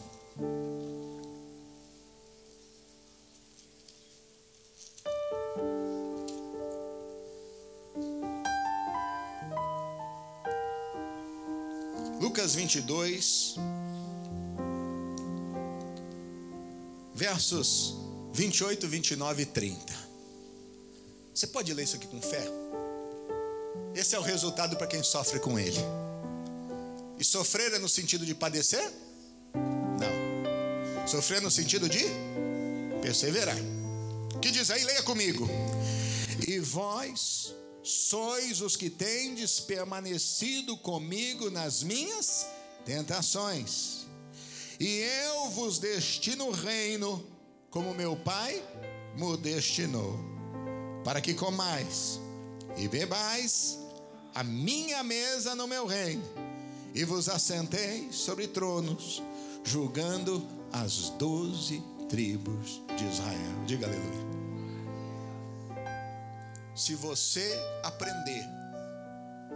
[SPEAKER 1] Lucas 22, versos 28, 29 e 30. Você pode ler isso aqui com fé? Esse é o resultado para quem sofre com ele. E sofrer é no sentido de padecer? Não. Sofrer no sentido de perseverar. Que diz aí? Leia comigo. E vós sois os que tendes permanecido comigo nas minhas tentações. E eu vos destino o reino, como meu Pai me destinou, para que comais e bebais a minha mesa no meu reino, e vos assentei sobre tronos, julgando as doze tribos de Israel. Diga aleluia. Se você aprender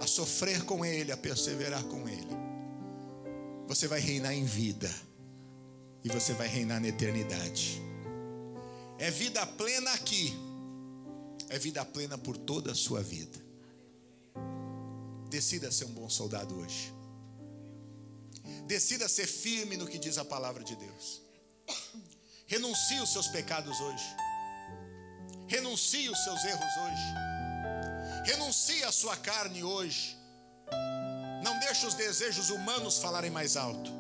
[SPEAKER 1] a sofrer com Ele, a perseverar com Ele, você vai reinar em vida e você vai reinar na eternidade. É vida plena aqui, é vida plena por toda a sua vida. Decida ser um bom soldado hoje. Decida ser firme no que diz a palavra de Deus. Renuncie os seus pecados hoje. Renuncie os seus erros hoje. Renuncie a sua carne hoje. Não deixe os desejos humanos falarem mais alto.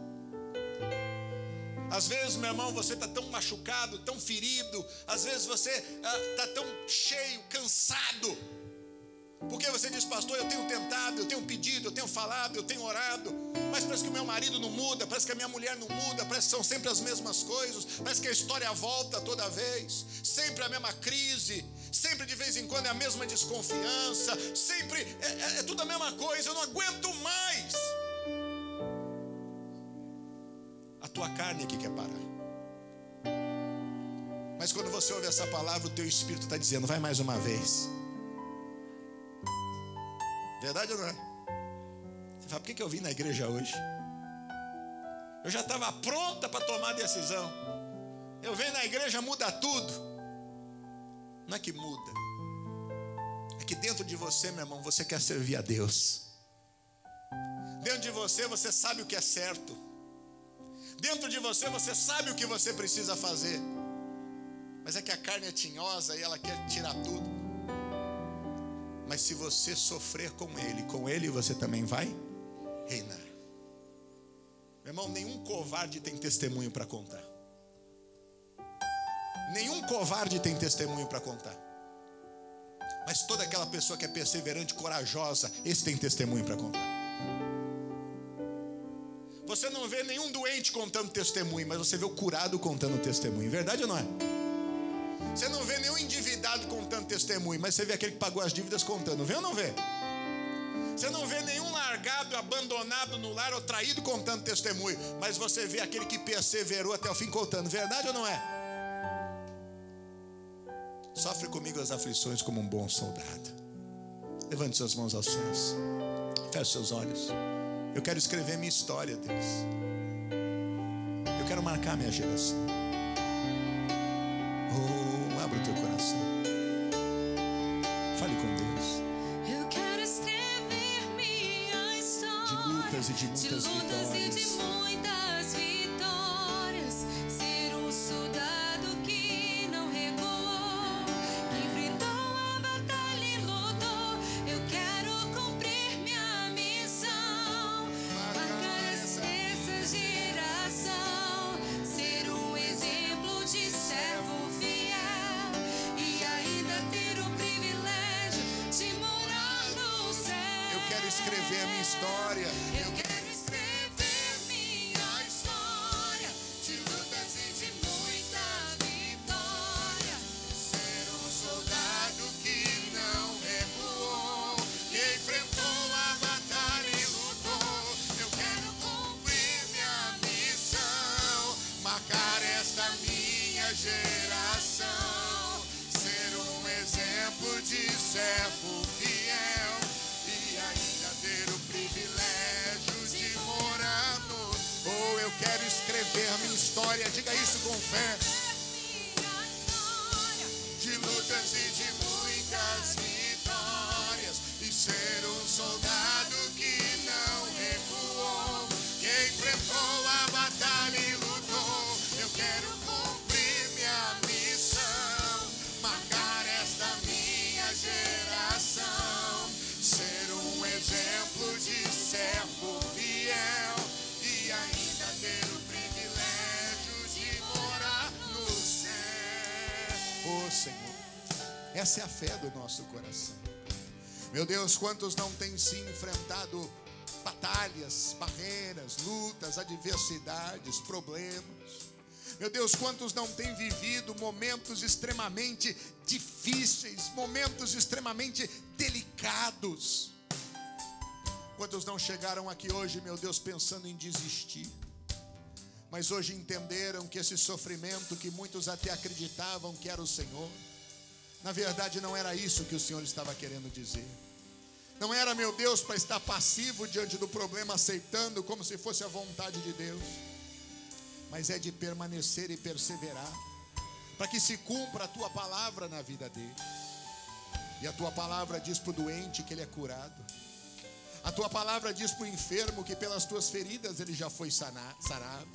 [SPEAKER 1] Às vezes, meu irmão, você está tão machucado, tão ferido. Às vezes você está ah, tão cheio, cansado. Porque você diz, pastor, eu tenho tentado, eu tenho pedido, eu tenho falado, eu tenho orado. Mas parece que o meu marido não muda, parece que a minha mulher não muda, parece que são sempre as mesmas coisas, parece que a história volta toda vez, sempre a mesma crise, sempre de vez em quando é a mesma desconfiança, sempre é, é, é tudo a mesma coisa, eu não aguento mais. tua carne que quer parar. Mas quando você ouve essa palavra, o teu espírito está dizendo: vai mais uma vez. Verdade ou não é? Você fala: por que, eu vim na igreja hoje? Eu já estava pronta para tomar decisão. Eu venho na igreja, muda tudo. Não é que muda. É que dentro de você, meu irmão, você quer servir a Deus. Dentro de você, você sabe o que é certo. Dentro de você você sabe o que você precisa fazer. Mas é que a carne é tinhosa e ela quer tirar tudo. Mas se você sofrer com ele, com ele você também vai reinar. Meu irmão, nenhum covarde tem testemunho para contar. Nenhum covarde tem testemunho para contar. Mas toda aquela pessoa que é perseverante, corajosa, esse tem testemunho para contar. Você não vê nenhum doente contando testemunho, mas você vê o curado contando testemunho. Verdade ou não é? Você não vê nenhum endividado contando testemunho, mas você vê aquele que pagou as dívidas contando. Vê ou não vê? Você não vê nenhum largado, abandonado no lar ou traído contando testemunho, mas você vê aquele que perseverou até o fim contando. Verdade ou não é? Sofre comigo as aflições como um bom soldado. Levante suas mãos aos céus. Feche seus olhos. Eu quero escrever minha história, Deus. Eu quero marcar minha geração. De muitas vitórias. Fé do nosso coração. Meu Deus, quantos não têm se enfrentado batalhas, barreiras, lutas, adversidades, problemas. Meu Deus, quantos não têm vivido momentos extremamente difíceis, momentos extremamente delicados. Quantos não chegaram aqui hoje, meu Deus, pensando em desistir, mas hoje entenderam que esse sofrimento que muitos até acreditavam que era o Senhor, na verdade não era isso que o Senhor estava querendo dizer. Não era, meu Deus, para estar passivo diante do problema, aceitando como se fosse a vontade de Deus, mas é de permanecer e perseverar, para que se cumpra a tua palavra na vida dele. E a tua palavra diz para o doente que ele é curado. A tua palavra diz para o enfermo que pelas tuas feridas ele já foi sana- sarado.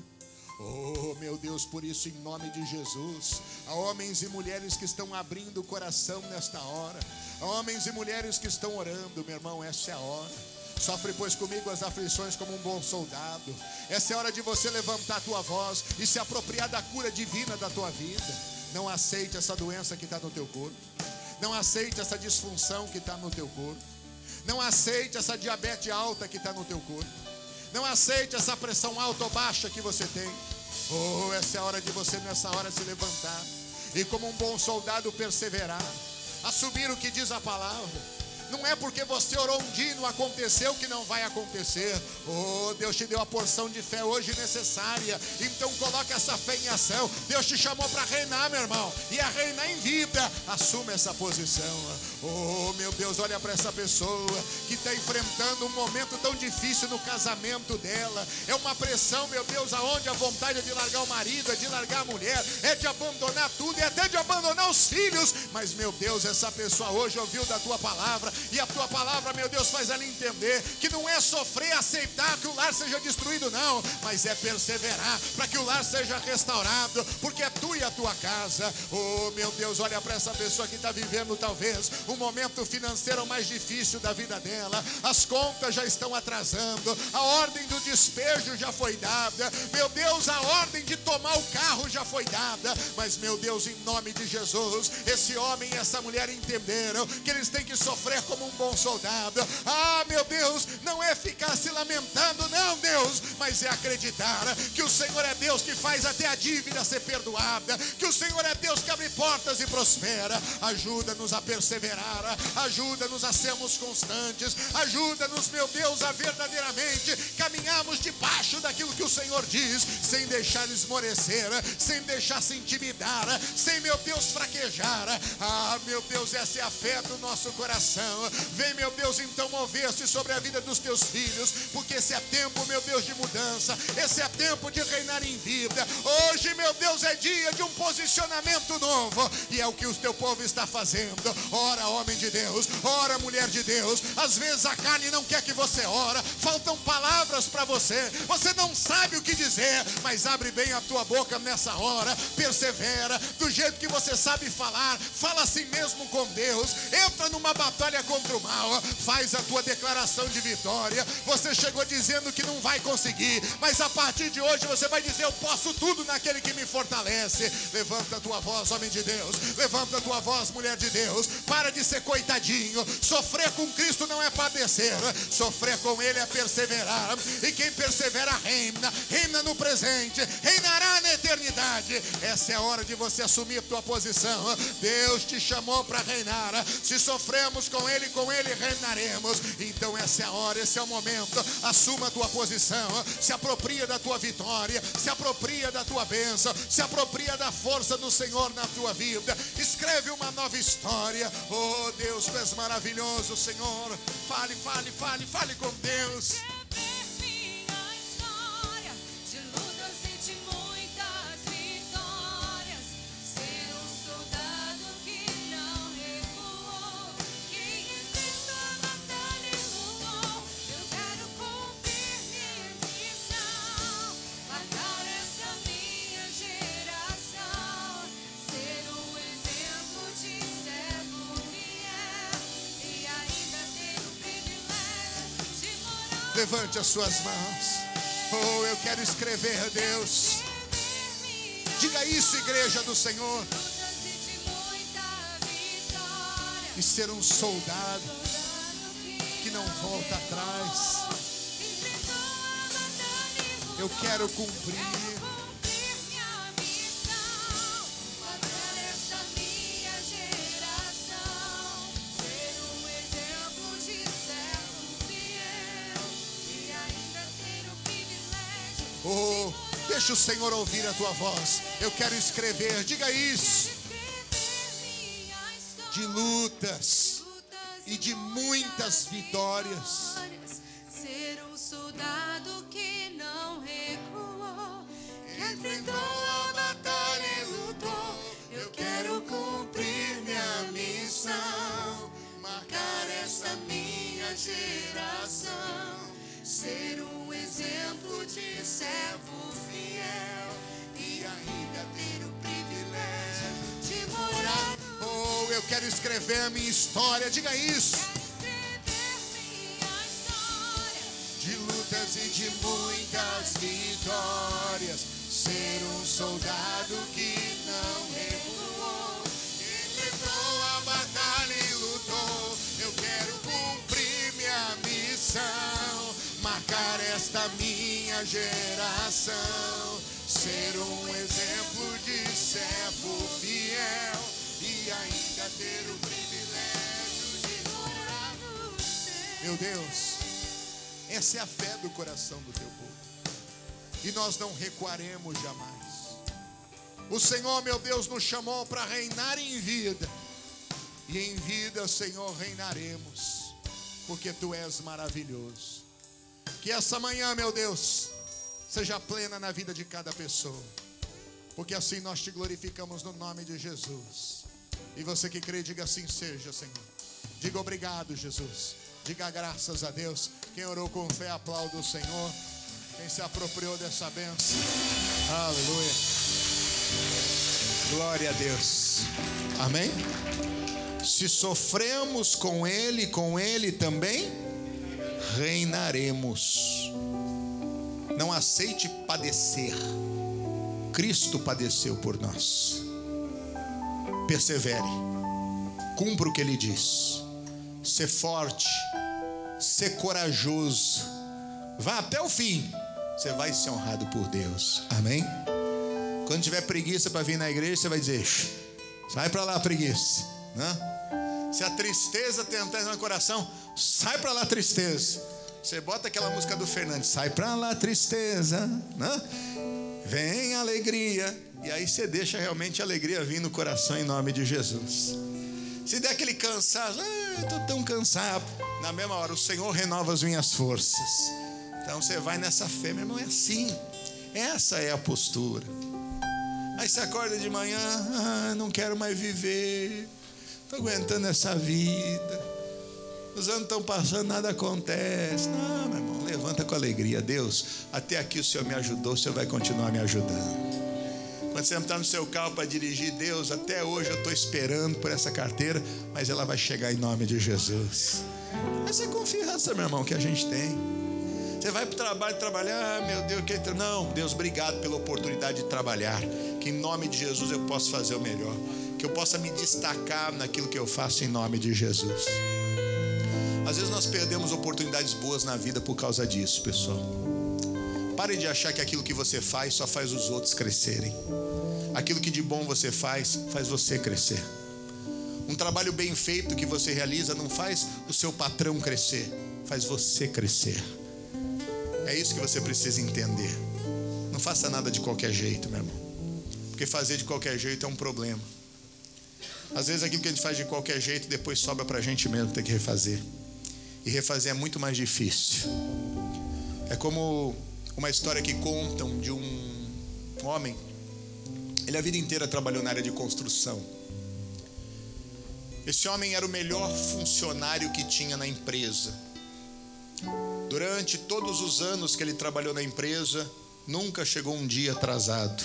[SPEAKER 1] Oh, meu Deus, por isso, em nome de Jesus, há homens e mulheres que estão abrindo o coração nesta hora, há homens e mulheres que estão orando, meu irmão, essa é a hora. Sofre, pois, comigo as aflições como um bom soldado. Essa é a hora de você levantar a tua voz e se apropriar da cura divina da tua vida. Não aceite essa doença que está no teu corpo. Não aceite essa disfunção que está no teu corpo. Não aceite essa diabetes alta que está no teu corpo. Não aceite essa pressão alta ou baixa que você tem. Oh, essa é a hora de você nessa hora se levantar e como um bom soldado perseverar, assumir o que diz a palavra. Não é porque você orou um dia e não aconteceu que não vai acontecer. Oh, Deus te deu a porção de fé hoje necessária. Então coloque essa fé em ação. Deus te chamou para reinar, meu irmão. E a reinar em vida. Assuma essa posição. Oh, meu Deus, olha para essa pessoa que está enfrentando um momento tão difícil no casamento dela. É uma pressão, meu Deus, aonde a vontade é de largar o marido, é de largar a mulher, é de abandonar tudo, é até de abandonar os filhos. Mas, meu Deus, essa pessoa hoje ouviu da tua palavra e a tua palavra, meu Deus, faz ela entender que não é sofrer, aceitar que o lar seja destruído, não, mas é perseverar para que o lar seja restaurado, porque é tu e a tua casa. Oh, meu Deus, olha para essa pessoa que está vivendo talvez um momento financeiro mais difícil da vida dela. As contas já estão atrasando, a ordem do despejo já foi dada. Meu Deus, a ordem de tomar o carro já foi dada. Mas, meu Deus, em nome de Jesus, esse homem e essa mulher entenderam que eles têm que sofrer como um bom soldado. Ah, meu Deus, não é ficar se lamentando, não, Deus, mas é acreditar que o Senhor é Deus que faz até a dívida ser perdoada, que o Senhor é Deus que abre portas e prospera. Ajuda-nos a perseverar, ajuda-nos a sermos constantes, ajuda-nos, meu Deus, a verdadeiramente caminharmos debaixo daquilo que o Senhor diz, sem deixar esmorecer, sem deixar se intimidar, sem, meu Deus, fraquejar. Ah, meu Deus, essa é a fé do nosso coração. Vem, meu Deus, então mover-se sobre a vida dos teus filhos, porque esse é tempo, meu Deus, de mudança, esse é tempo de reinar em vida. Hoje, meu Deus, é dia de um posicionamento novo, e é o que o teu povo está fazendo. Ora, homem de Deus, ora, mulher de Deus. Às vezes a carne não quer que você ora, faltam palavras para você, você não sabe o que dizer, mas abre bem a tua boca nessa hora, persevera, do jeito que você sabe falar, fala assim mesmo com Deus, entra numa batalha contra o mal, faz a tua declaração de vitória. Você chegou dizendo que não vai conseguir, mas a partir de hoje você vai dizer: Eu posso tudo naquele que me fortalece. Levanta a tua voz, homem de Deus, levanta a tua voz, mulher de Deus, para de ser coitadinho. Sofrer com Cristo não é padecer, sofrer com Ele é perseverar. E quem persevera reina, reina no presente, reinará na eternidade. Essa é a hora de você assumir tua posição. Deus te chamou para reinar. Se sofremos com Ele, com Ele reinaremos. Então essa é a hora, esse é o momento. Assuma a tua posição, se apropria da tua vitória, se apropria da tua bênção, se apropria da força do Senhor na tua vida. Escreve uma nova história. Oh Deus, tu és maravilhoso, Senhor. Fale, fale, fale, fale com Deus. Levante as suas mãos. Oh, eu quero escrever, Deus. Diga isso, igreja do Senhor. E ser um soldado que não volta atrás. Eu quero cumprir. Deixa o Senhor ouvir a tua voz. Eu quero escrever. Diga isso. De lutas e de muitas vitórias.
[SPEAKER 3] quero escrever a minha história. Diga isso. De lutas e de
[SPEAKER 1] muitas vitórias. Ser um soldado que não recuou. enfrentou a batalha e lutou. Eu quero cumprir minha missão. Marcar esta minha geração. Ser um exemplo de servo fiel ter o privilégio de morar no. Meu Deus, essa é a fé do coração do teu povo e nós não recuaremos jamais. O Senhor, meu Deus, nos chamou para reinar em vida, e em vida, Senhor, reinaremos, porque tu és maravilhoso. Que essa manhã, meu Deus, seja plena na vida de cada pessoa, porque assim nós te glorificamos no nome de Jesus. E você que crê, diga assim seja, Senhor. Diga obrigado, Jesus. Diga graças a Deus. Quem orou com fé, aplauda o Senhor. Quem se apropriou dessa bênção. Aleluia. Glória a Deus. Amém? Se sofremos com Ele, com Ele também reinaremos. Não aceite padecer. Cristo padeceu por nós. Persevere. Cumpra o que Ele diz. Ser forte. Ser corajoso. Vá até o fim você vai ser honrado por Deus. Amém? Quando tiver preguiça para vir na igreja, você vai dizer: sai para lá, preguiça. Né? Se a tristeza tentar no coração, sai para lá, tristeza. Você bota aquela música do Fernandes, sai para lá, tristeza. Né? Vem alegria. E aí você deixa realmente a alegria vir no coração em nome de Jesus. Se der aquele cansaço, ah, estou tão cansado. Na mesma hora, o Senhor renova as minhas forças. Então você vai nessa fé, meu irmão, é assim. Essa é a postura. Aí você acorda de manhã, ah, não quero mais viver, estou aguentando essa vida. Os anos estão passando, nada acontece. Não, meu irmão, levanta com alegria. Deus, até aqui o Senhor me ajudou, o Senhor vai continuar me ajudando. Quando você está no seu carro para dirigir, Deus, até hoje eu estou esperando por essa carteira, mas ela vai chegar em nome de Jesus. Essa é a confiança, meu irmão, que a gente tem. Você vai para o trabalho trabalhar, ah, meu Deus, que não, Deus, obrigado pela oportunidade de trabalhar. Que em nome de Jesus eu possa fazer o melhor, que eu possa me destacar naquilo que eu faço em nome de Jesus. Às vezes nós perdemos oportunidades boas na vida por causa disso, pessoal. Pare de achar que aquilo que você faz só faz os outros crescerem. Aquilo que de bom você faz, faz você crescer. Um trabalho bem feito que você realiza não faz o seu patrão crescer, faz você crescer. É isso que você precisa entender. Não faça nada de qualquer jeito, meu irmão. Porque fazer de qualquer jeito é um problema. Às vezes aquilo que a gente faz de qualquer jeito depois sobra para a gente mesmo ter que refazer. E refazer é muito mais difícil. É como uma história que contam de um homem. Ele a vida inteira trabalhou na área de construção. Esse homem era o melhor funcionário que tinha na empresa. Durante todos os anos que ele trabalhou na empresa, nunca chegou um dia atrasado.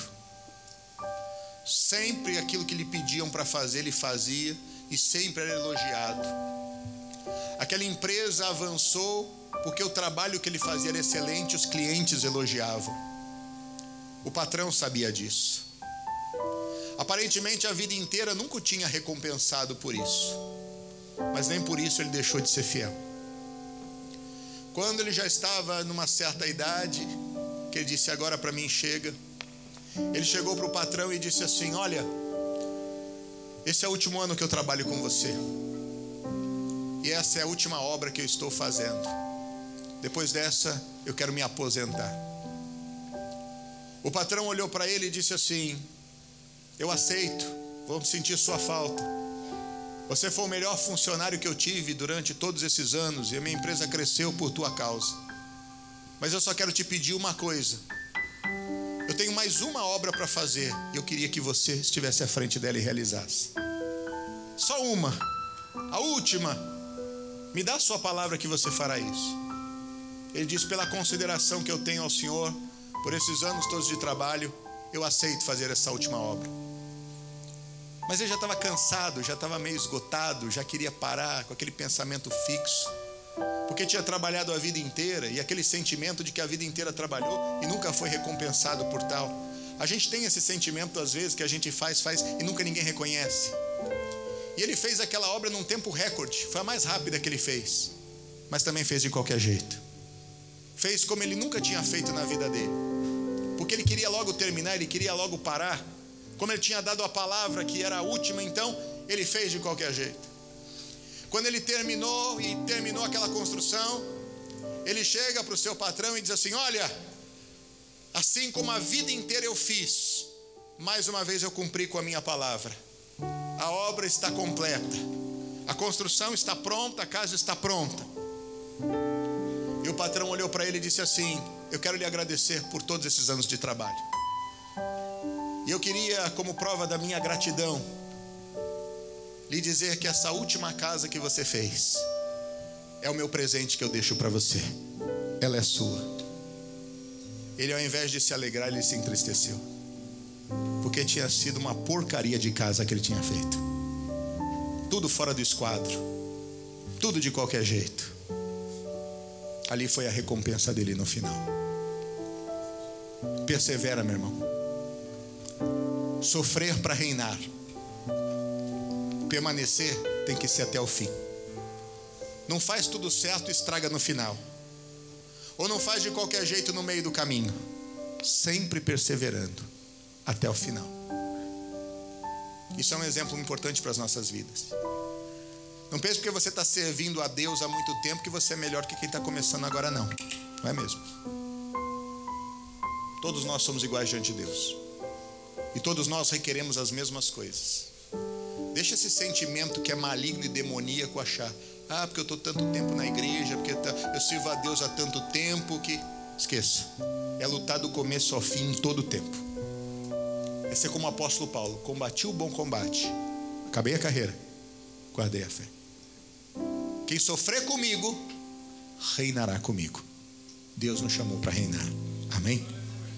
[SPEAKER 1] Sempre aquilo que lhe pediam para fazer, ele fazia e sempre era elogiado. Aquela empresa avançou porque o trabalho que ele fazia era excelente, os clientes elogiavam. O patrão sabia disso. Aparentemente a vida inteira nunca o tinha recompensado por isso, mas nem por isso ele deixou de ser fiel. Quando ele já estava numa certa idade, que ele disse: Agora para mim chega. Ele chegou para o patrão e disse assim: Olha, esse é o último ano que eu trabalho com você. E essa é a última obra que eu estou fazendo. Depois dessa, eu quero me aposentar. O patrão olhou para ele e disse assim: Eu aceito, vou sentir sua falta. Você foi o melhor funcionário que eu tive durante todos esses anos e a minha empresa cresceu por tua causa. Mas eu só quero te pedir uma coisa. Eu tenho mais uma obra para fazer e eu queria que você estivesse à frente dela e realizasse. Só uma, a última. Me dá a sua palavra que você fará isso. Ele diz: pela consideração que eu tenho ao Senhor, por esses anos todos de trabalho, eu aceito fazer essa última obra. Mas ele já estava cansado, já estava meio esgotado, já queria parar com aquele pensamento fixo. Porque tinha trabalhado a vida inteira e aquele sentimento de que a vida inteira trabalhou e nunca foi recompensado por tal. A gente tem esse sentimento às vezes que a gente faz, faz e nunca ninguém reconhece. E ele fez aquela obra num tempo recorde, foi a mais rápida que ele fez, mas também fez de qualquer jeito. Fez como ele nunca tinha feito na vida dele, porque ele queria logo terminar, ele queria logo parar. Como ele tinha dado a palavra que era a última, então ele fez de qualquer jeito. Quando ele terminou e terminou aquela construção, ele chega para o seu patrão e diz assim: Olha, assim como a vida inteira eu fiz, mais uma vez eu cumpri com a minha palavra. A obra está completa, a construção está pronta, a casa está pronta. E o patrão olhou para ele e disse assim: Eu quero lhe agradecer por todos esses anos de trabalho. E eu queria, como prova da minha gratidão, lhe dizer que essa última casa que você fez é o meu presente que eu deixo para você. Ela é sua. Ele, ao invés de se alegrar, ele se entristeceu. Porque tinha sido uma porcaria de casa que ele tinha feito. Tudo fora do esquadro. Tudo de qualquer jeito. Ali foi a recompensa dele no final. Persevera, meu irmão. Sofrer para reinar. Permanecer tem que ser até o fim. Não faz tudo certo e estraga no final. Ou não faz de qualquer jeito no meio do caminho. Sempre perseverando até o final. Isso é um exemplo importante para as nossas vidas. Não pense porque você está servindo a Deus há muito tempo que você é melhor que quem está começando agora, não. Não é mesmo? Todos nós somos iguais diante de Deus. E todos nós requeremos as mesmas coisas. Deixa esse sentimento que é maligno e demoníaco achar. Ah, porque eu estou tanto tempo na igreja, porque tá, eu sirvo a Deus há tanto tempo que. Esqueça. É lutar do começo ao fim em todo o tempo. É ser como o apóstolo Paulo: combati o bom combate, acabei a carreira, guardei a fé. Quem sofrer comigo, reinará comigo. Deus nos chamou para reinar. Amém?